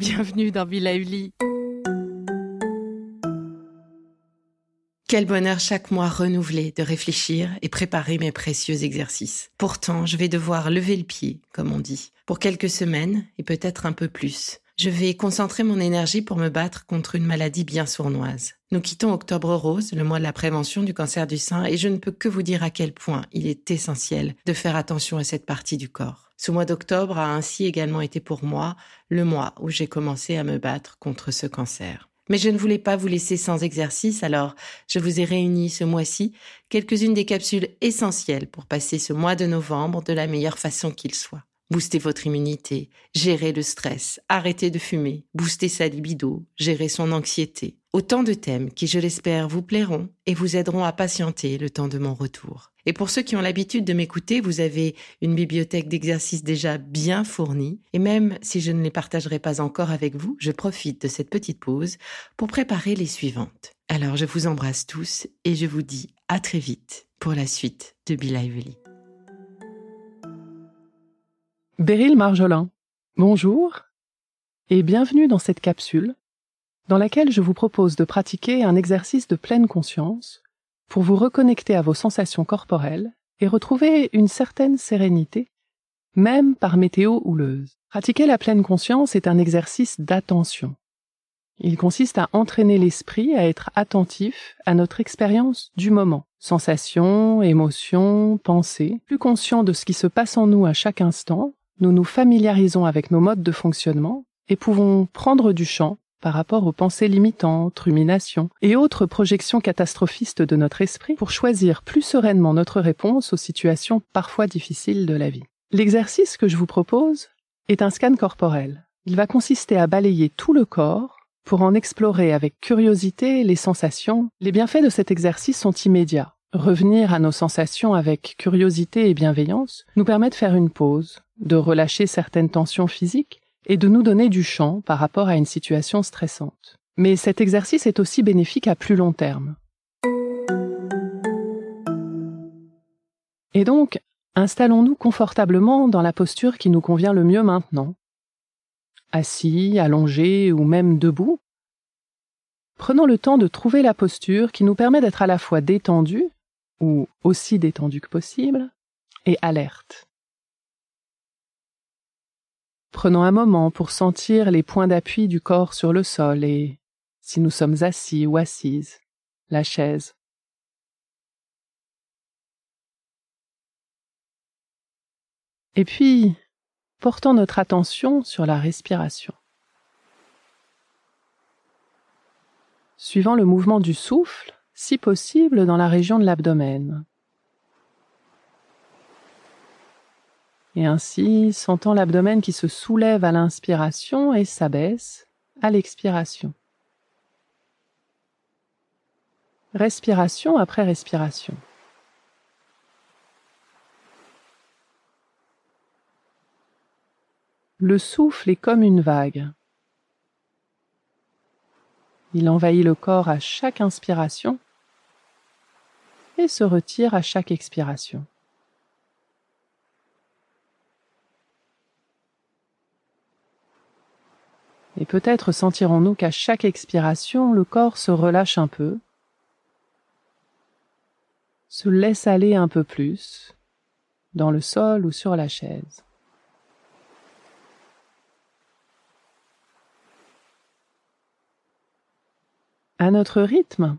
Bienvenue dans Villa Uli. Quel bonheur chaque mois renouvelé de réfléchir et préparer mes précieux exercices. Pourtant, je vais devoir lever le pied, comme on dit, pour quelques semaines et peut-être un peu plus. Je vais concentrer mon énergie pour me battre contre une maladie bien sournoise. Nous quittons Octobre Rose, le mois de la prévention du cancer du sein, et je ne peux que vous dire à quel point il est essentiel de faire attention à cette partie du corps. Ce mois d'octobre a ainsi également été pour moi le mois où j'ai commencé à me battre contre ce cancer. Mais je ne voulais pas vous laisser sans exercice, alors je vous ai réuni ce mois-ci quelques-unes des capsules essentielles pour passer ce mois de novembre de la meilleure façon qu'il soit. Booster votre immunité, gérer le stress, arrêter de fumer, booster sa libido, gérer son anxiété. Autant de thèmes qui, je l'espère, vous plairont et vous aideront à patienter le temps de mon retour. Et pour ceux qui ont l'habitude de m'écouter, vous avez une bibliothèque d'exercices déjà bien fournie. Et même si je ne les partagerai pas encore avec vous, je profite de cette petite pause pour préparer les suivantes. Alors je vous embrasse tous et je vous dis à très vite pour la suite de Be Lively. Beryl Marjolin, bonjour et bienvenue dans cette capsule dans laquelle je vous propose de pratiquer un exercice de pleine conscience pour vous reconnecter à vos sensations corporelles et retrouver une certaine sérénité, même par météo houleuse. Pratiquer la pleine conscience est un exercice d'attention. Il consiste à entraîner l'esprit à être attentif à notre expérience du moment, sensations, émotions, pensées. Plus conscient de ce qui se passe en nous à chaque instant, nous nous familiarisons avec nos modes de fonctionnement et pouvons prendre du champ par rapport aux pensées limitantes, ruminations et autres projections catastrophistes de notre esprit pour choisir plus sereinement notre réponse aux situations parfois difficiles de la vie. L'exercice que je vous propose est un scan corporel. Il va consister à balayer tout le corps pour en explorer avec curiosité les sensations. Les bienfaits de cet exercice sont immédiats. Revenir à nos sensations avec curiosité et bienveillance nous permet de faire une pause, de relâcher certaines tensions physiques et de nous donner du champ par rapport à une situation stressante. Mais cet exercice est aussi bénéfique à plus long terme. Et donc, installons-nous confortablement dans la posture qui nous convient le mieux maintenant. Assis, allongé ou même debout. Prenons le temps de trouver la posture qui nous permet d'être à la fois détendu, ou aussi détendu que possible, et alerte. Prenons un moment pour sentir les points d'appui du corps sur le sol et, si nous sommes assis ou assises, la chaise. Et puis, portons notre attention sur la respiration. Suivant le mouvement du souffle, si possible dans la région de l'abdomen. Et ainsi sentant l'abdomen qui se soulève à l'inspiration et s'abaisse à l'expiration. Respiration après respiration. Le souffle est comme une vague. Il envahit le corps à chaque inspiration et se retire à chaque expiration. Peut-être sentirons-nous qu'à chaque expiration, le corps se relâche un peu, se laisse aller un peu plus, dans le sol ou sur la chaise. À notre rythme,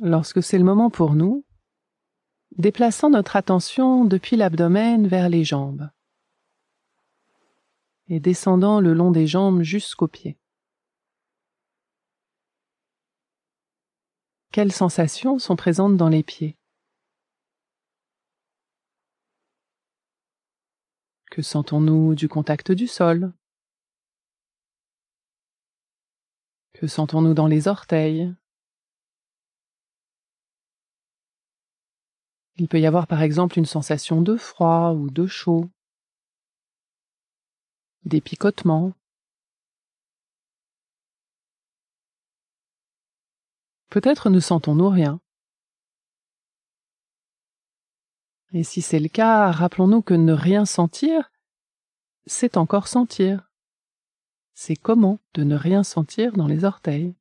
lorsque c'est le moment pour nous, déplaçant notre attention depuis l'abdomen vers les jambes et descendant le long des jambes jusqu'aux pieds. Quelles sensations sont présentes dans les pieds? Que sentons-nous du contact du sol? Que sentons-nous dans les orteils? Il peut y avoir par exemple une sensation de froid ou de chaud, des picotements. Peut-être ne sentons-nous rien. Et si c'est le cas, rappelons-nous que ne rien sentir, c'est encore sentir. C'est comment de ne rien sentir dans les orteils.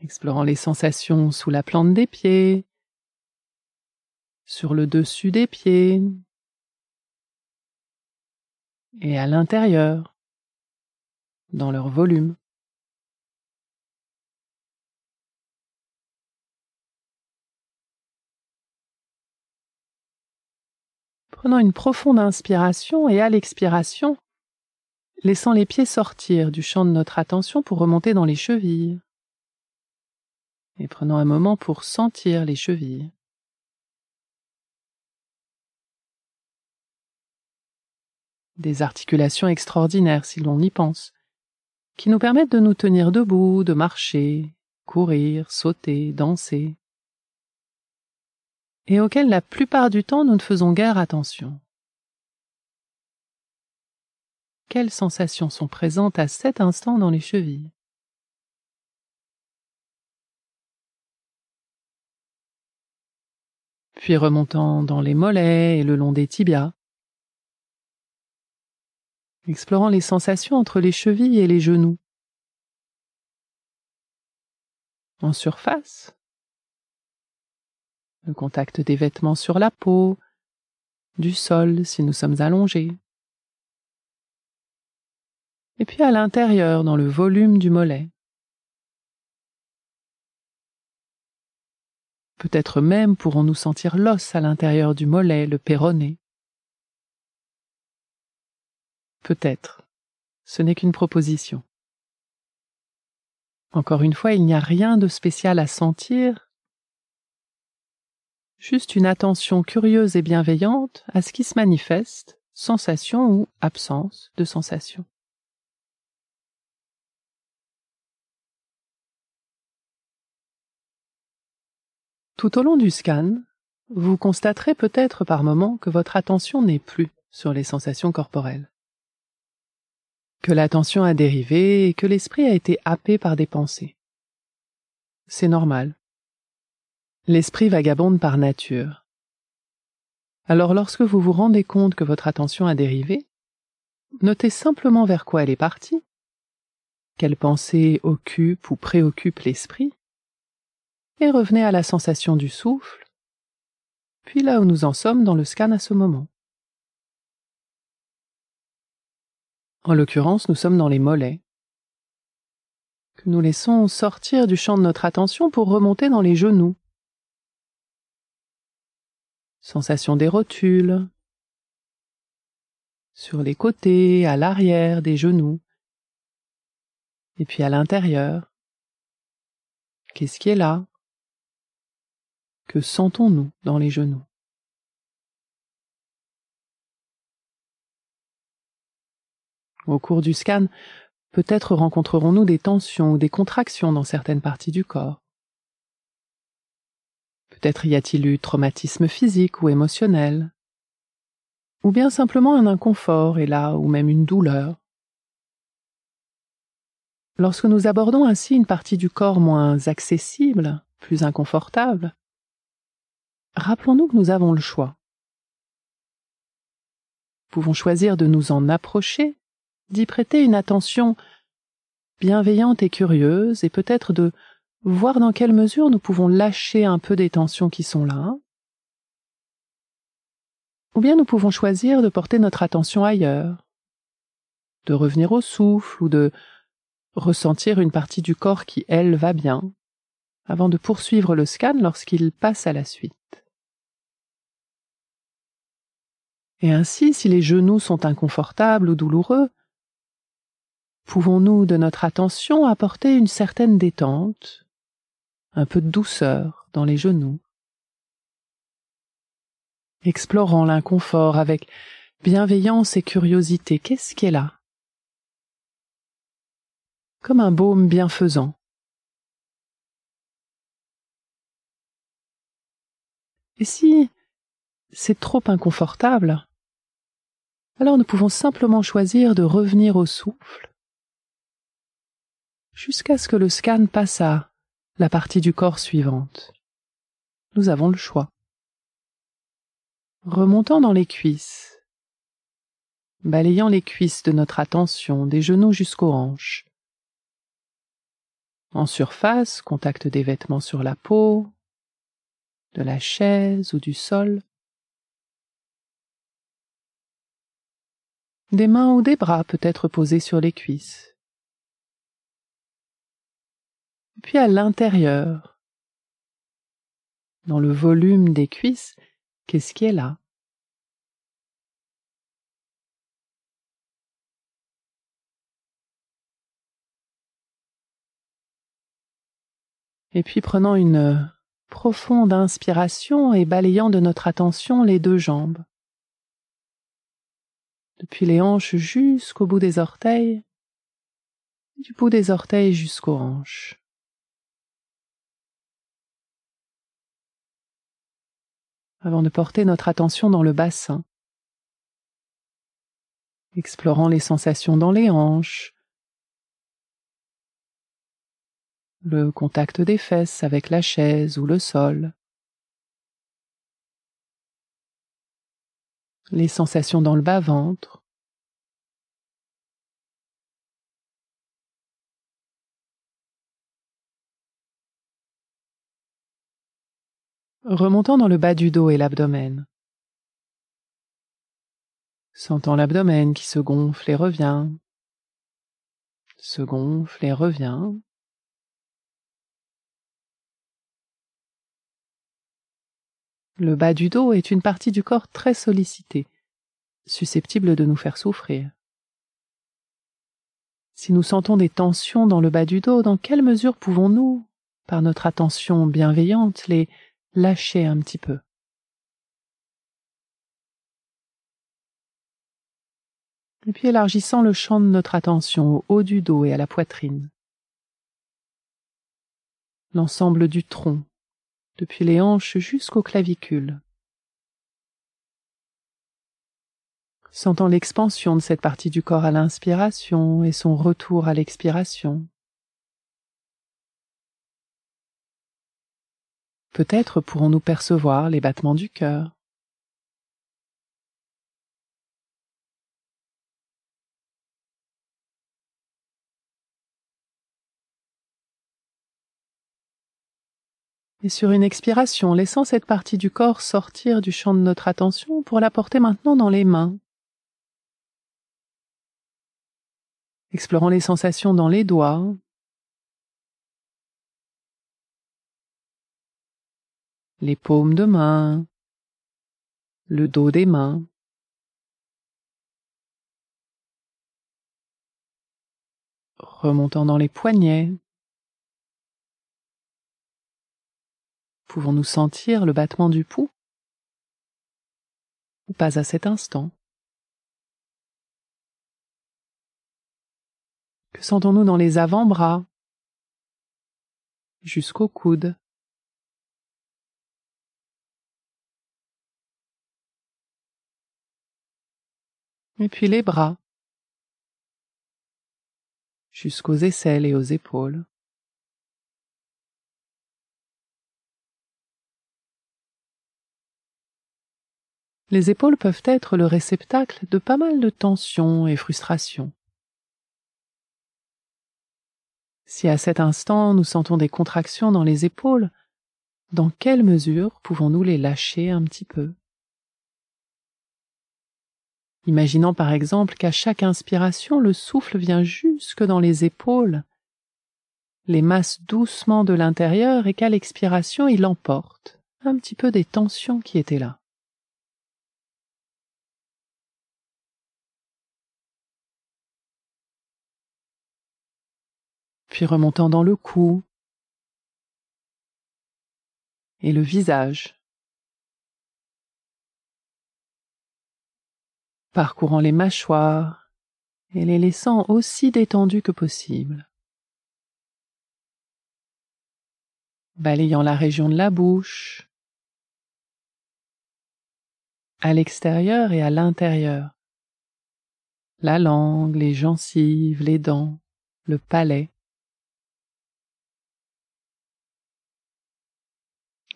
Explorant les sensations sous la plante des pieds, sur le dessus des pieds et à l'intérieur, dans leur volume. Prenant une profonde inspiration et à l'expiration, laissant les pieds sortir du champ de notre attention pour remonter dans les chevilles. Et prenant un moment pour sentir les chevilles. Des articulations extraordinaires si l'on y pense, qui nous permettent de nous tenir debout, de marcher, courir, sauter, danser et auxquels la plupart du temps nous ne faisons guère attention. Quelles sensations sont présentes à cet instant dans les chevilles? Puis remontant dans les mollets et le long des tibias, explorant les sensations entre les chevilles et les genoux. En surface, le contact des vêtements sur la peau, du sol si nous sommes allongés. Et puis à l'intérieur, dans le volume du mollet. Peut-être même pourrons-nous sentir l'os à l'intérieur du mollet, le péroné. Peut-être. Ce n'est qu'une proposition. Encore une fois, il n'y a rien de spécial à sentir juste une attention curieuse et bienveillante à ce qui se manifeste, sensation ou absence de sensation. Tout au long du scan, vous constaterez peut-être par moments que votre attention n'est plus sur les sensations corporelles, que l'attention a dérivé et que l'esprit a été happé par des pensées. C'est normal, L'esprit vagabonde par nature. Alors lorsque vous vous rendez compte que votre attention a dérivé, notez simplement vers quoi elle est partie, quelle pensée occupe ou préoccupe l'esprit, et revenez à la sensation du souffle, puis là où nous en sommes dans le scan à ce moment. En l'occurrence, nous sommes dans les mollets, que nous laissons sortir du champ de notre attention pour remonter dans les genoux, sensation des rotules, sur les côtés, à l'arrière des genoux, et puis à l'intérieur. Qu'est-ce qui est là? Que sentons-nous dans les genoux? Au cours du scan, peut-être rencontrerons-nous des tensions ou des contractions dans certaines parties du corps. Peut-être y a-t-il eu traumatisme physique ou émotionnel, ou bien simplement un inconfort et là, ou même une douleur. Lorsque nous abordons ainsi une partie du corps moins accessible, plus inconfortable, rappelons-nous que nous avons le choix. Pouvons choisir de nous en approcher, d'y prêter une attention bienveillante et curieuse, et peut-être de voir dans quelle mesure nous pouvons lâcher un peu des tensions qui sont là. Ou bien nous pouvons choisir de porter notre attention ailleurs, de revenir au souffle ou de ressentir une partie du corps qui, elle, va bien, avant de poursuivre le scan lorsqu'il passe à la suite. Et ainsi, si les genoux sont inconfortables ou douloureux, pouvons-nous de notre attention apporter une certaine détente, un peu de douceur dans les genoux, explorant l'inconfort avec bienveillance et curiosité. Qu'est-ce qui est là Comme un baume bienfaisant. Et si c'est trop inconfortable, alors nous pouvons simplement choisir de revenir au souffle jusqu'à ce que le scan passe à la partie du corps suivante. Nous avons le choix. Remontant dans les cuisses, balayant les cuisses de notre attention des genoux jusqu'aux hanches. En surface, contact des vêtements sur la peau, de la chaise ou du sol. Des mains ou des bras peut être posés sur les cuisses. Puis à l'intérieur, dans le volume des cuisses, qu'est-ce qui est là? Et puis prenant une profonde inspiration et balayant de notre attention les deux jambes. Depuis les hanches jusqu'au bout des orteils, du bout des orteils jusqu'aux hanches. Avant de porter notre attention dans le bassin, explorant les sensations dans les hanches, le contact des fesses avec la chaise ou le sol, les sensations dans le bas-ventre, remontant dans le bas du dos et l'abdomen, sentant l'abdomen qui se gonfle et revient, se gonfle et revient, Le bas du dos est une partie du corps très sollicitée, susceptible de nous faire souffrir. Si nous sentons des tensions dans le bas du dos, dans quelle mesure pouvons-nous, par notre attention bienveillante, les lâcher un petit peu Et puis élargissant le champ de notre attention au haut du dos et à la poitrine. L'ensemble du tronc, depuis les hanches jusqu'aux clavicules. Sentant l'expansion de cette partie du corps à l'inspiration et son retour à l'expiration. Peut-être pourrons-nous percevoir les battements du cœur. et sur une expiration, laissant cette partie du corps sortir du champ de notre attention pour la porter maintenant dans les mains. Explorant les sensations dans les doigts, les paumes de main, le dos des mains. Remontant dans les poignets, Pouvons-nous sentir le battement du pouls? Ou pas à cet instant? Que sentons-nous dans les avant-bras? Jusqu'au coude Et puis les bras jusqu'aux aisselles et aux épaules. les épaules peuvent être le réceptacle de pas mal de tensions et frustrations. Si à cet instant nous sentons des contractions dans les épaules, dans quelle mesure pouvons-nous les lâcher un petit peu? Imaginant par exemple qu'à chaque inspiration le souffle vient jusque dans les épaules, les masse doucement de l'intérieur et qu'à l'expiration il emporte un petit peu des tensions qui étaient là. Puis remontant dans le cou et le visage. Parcourant les mâchoires et les laissant aussi détendues que possible. Balayant la région de la bouche, à l'extérieur et à l'intérieur. La langue, les gencives, les dents, le palais.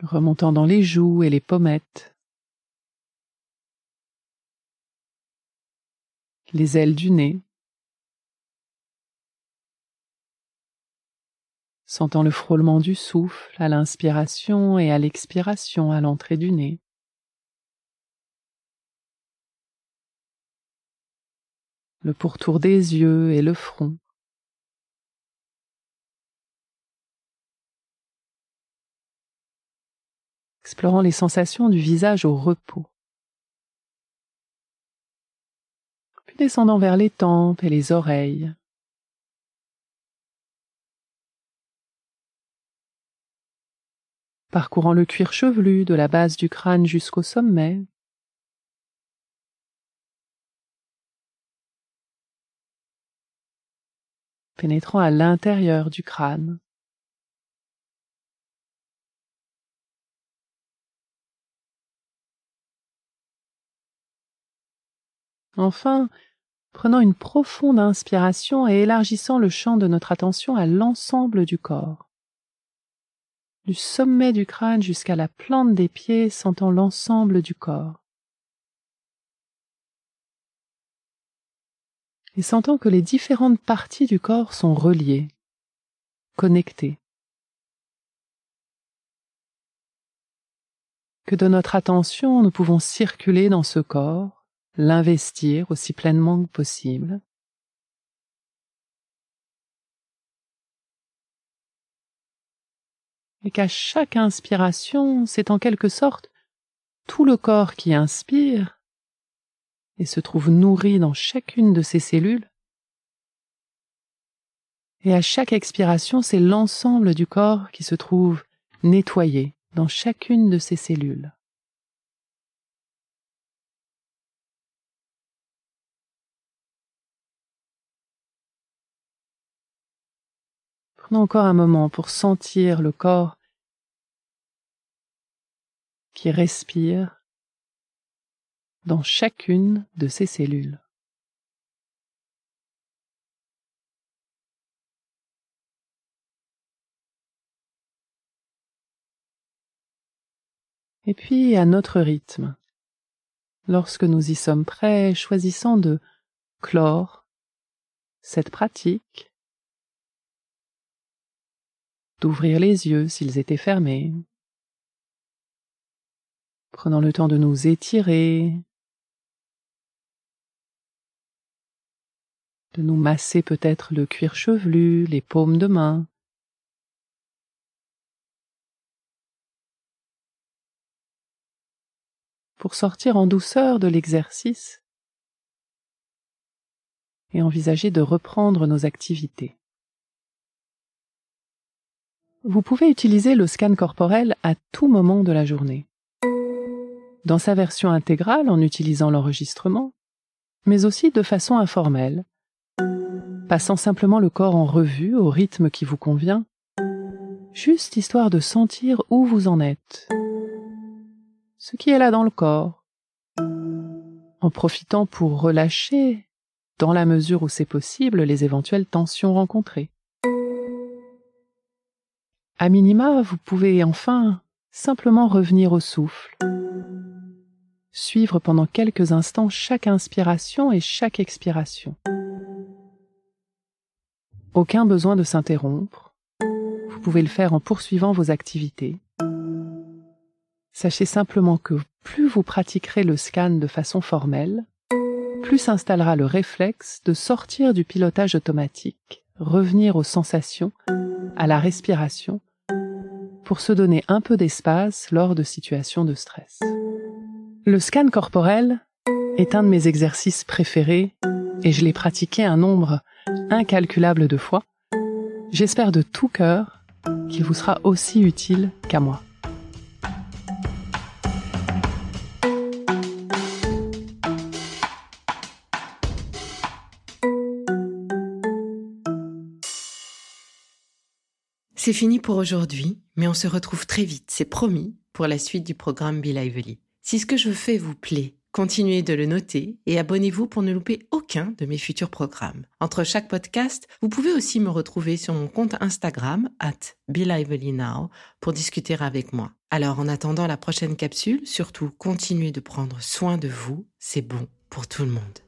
Remontant dans les joues et les pommettes. Les ailes du nez. Sentant le frôlement du souffle à l'inspiration et à l'expiration à l'entrée du nez. le pourtour des yeux et le front. Explorant les sensations du visage au repos. Descendant vers les tempes et les oreilles. Parcourant le cuir chevelu de la base du crâne jusqu'au sommet, pénétrant à l'intérieur du crâne. Enfin, prenant une profonde inspiration et élargissant le champ de notre attention à l'ensemble du corps. Du sommet du crâne jusqu'à la plante des pieds, sentant l'ensemble du corps. et sentant que les différentes parties du corps sont reliées, connectées. Que de notre attention nous pouvons circuler dans ce corps, l'investir aussi pleinement que possible. Et qu'à chaque inspiration, c'est en quelque sorte tout le corps qui inspire et se trouve nourri dans chacune de ses cellules. Et à chaque expiration, c'est l'ensemble du corps qui se trouve nettoyé dans chacune de ses cellules. Encore un moment pour sentir le corps qui respire dans chacune de ces cellules. Et puis à notre rythme, lorsque nous y sommes prêts, choisissant de clore cette pratique, d'ouvrir les yeux s'ils étaient fermés, prenant le temps de nous étirer, de nous masser peut-être le cuir chevelu, les paumes de main. pour sortir en douceur de l'exercice et envisager de reprendre nos activités. Vous pouvez utiliser le scan corporel à tout moment de la journée. Dans sa version intégrale en utilisant l'enregistrement, mais aussi de façon informelle, passant simplement le corps en revue au rythme qui vous convient, juste histoire de sentir où vous en êtes, ce qui est là dans le corps, en profitant pour relâcher, dans la mesure où c'est possible, les éventuelles tensions rencontrées. À minima, vous pouvez enfin simplement revenir au souffle, suivre pendant quelques instants chaque inspiration et chaque expiration. Aucun besoin de s'interrompre. Vous pouvez le faire en poursuivant vos activités. Sachez simplement que plus vous pratiquerez le scan de façon formelle, plus s'installera le réflexe de sortir du pilotage automatique, revenir aux sensations, à la respiration, pour se donner un peu d'espace lors de situations de stress. Le scan corporel est un de mes exercices préférés et je l'ai pratiqué un nombre incalculable de fois. J'espère de tout cœur qu'il vous sera aussi utile qu'à moi. C'est fini pour aujourd'hui, mais on se retrouve très vite, c'est promis, pour la suite du programme Be Lively. Si ce que je fais vous plaît, continuez de le noter et abonnez-vous pour ne louper aucun de mes futurs programmes. Entre chaque podcast, vous pouvez aussi me retrouver sur mon compte Instagram, at Now, pour discuter avec moi. Alors en attendant la prochaine capsule, surtout continuez de prendre soin de vous, c'est bon pour tout le monde.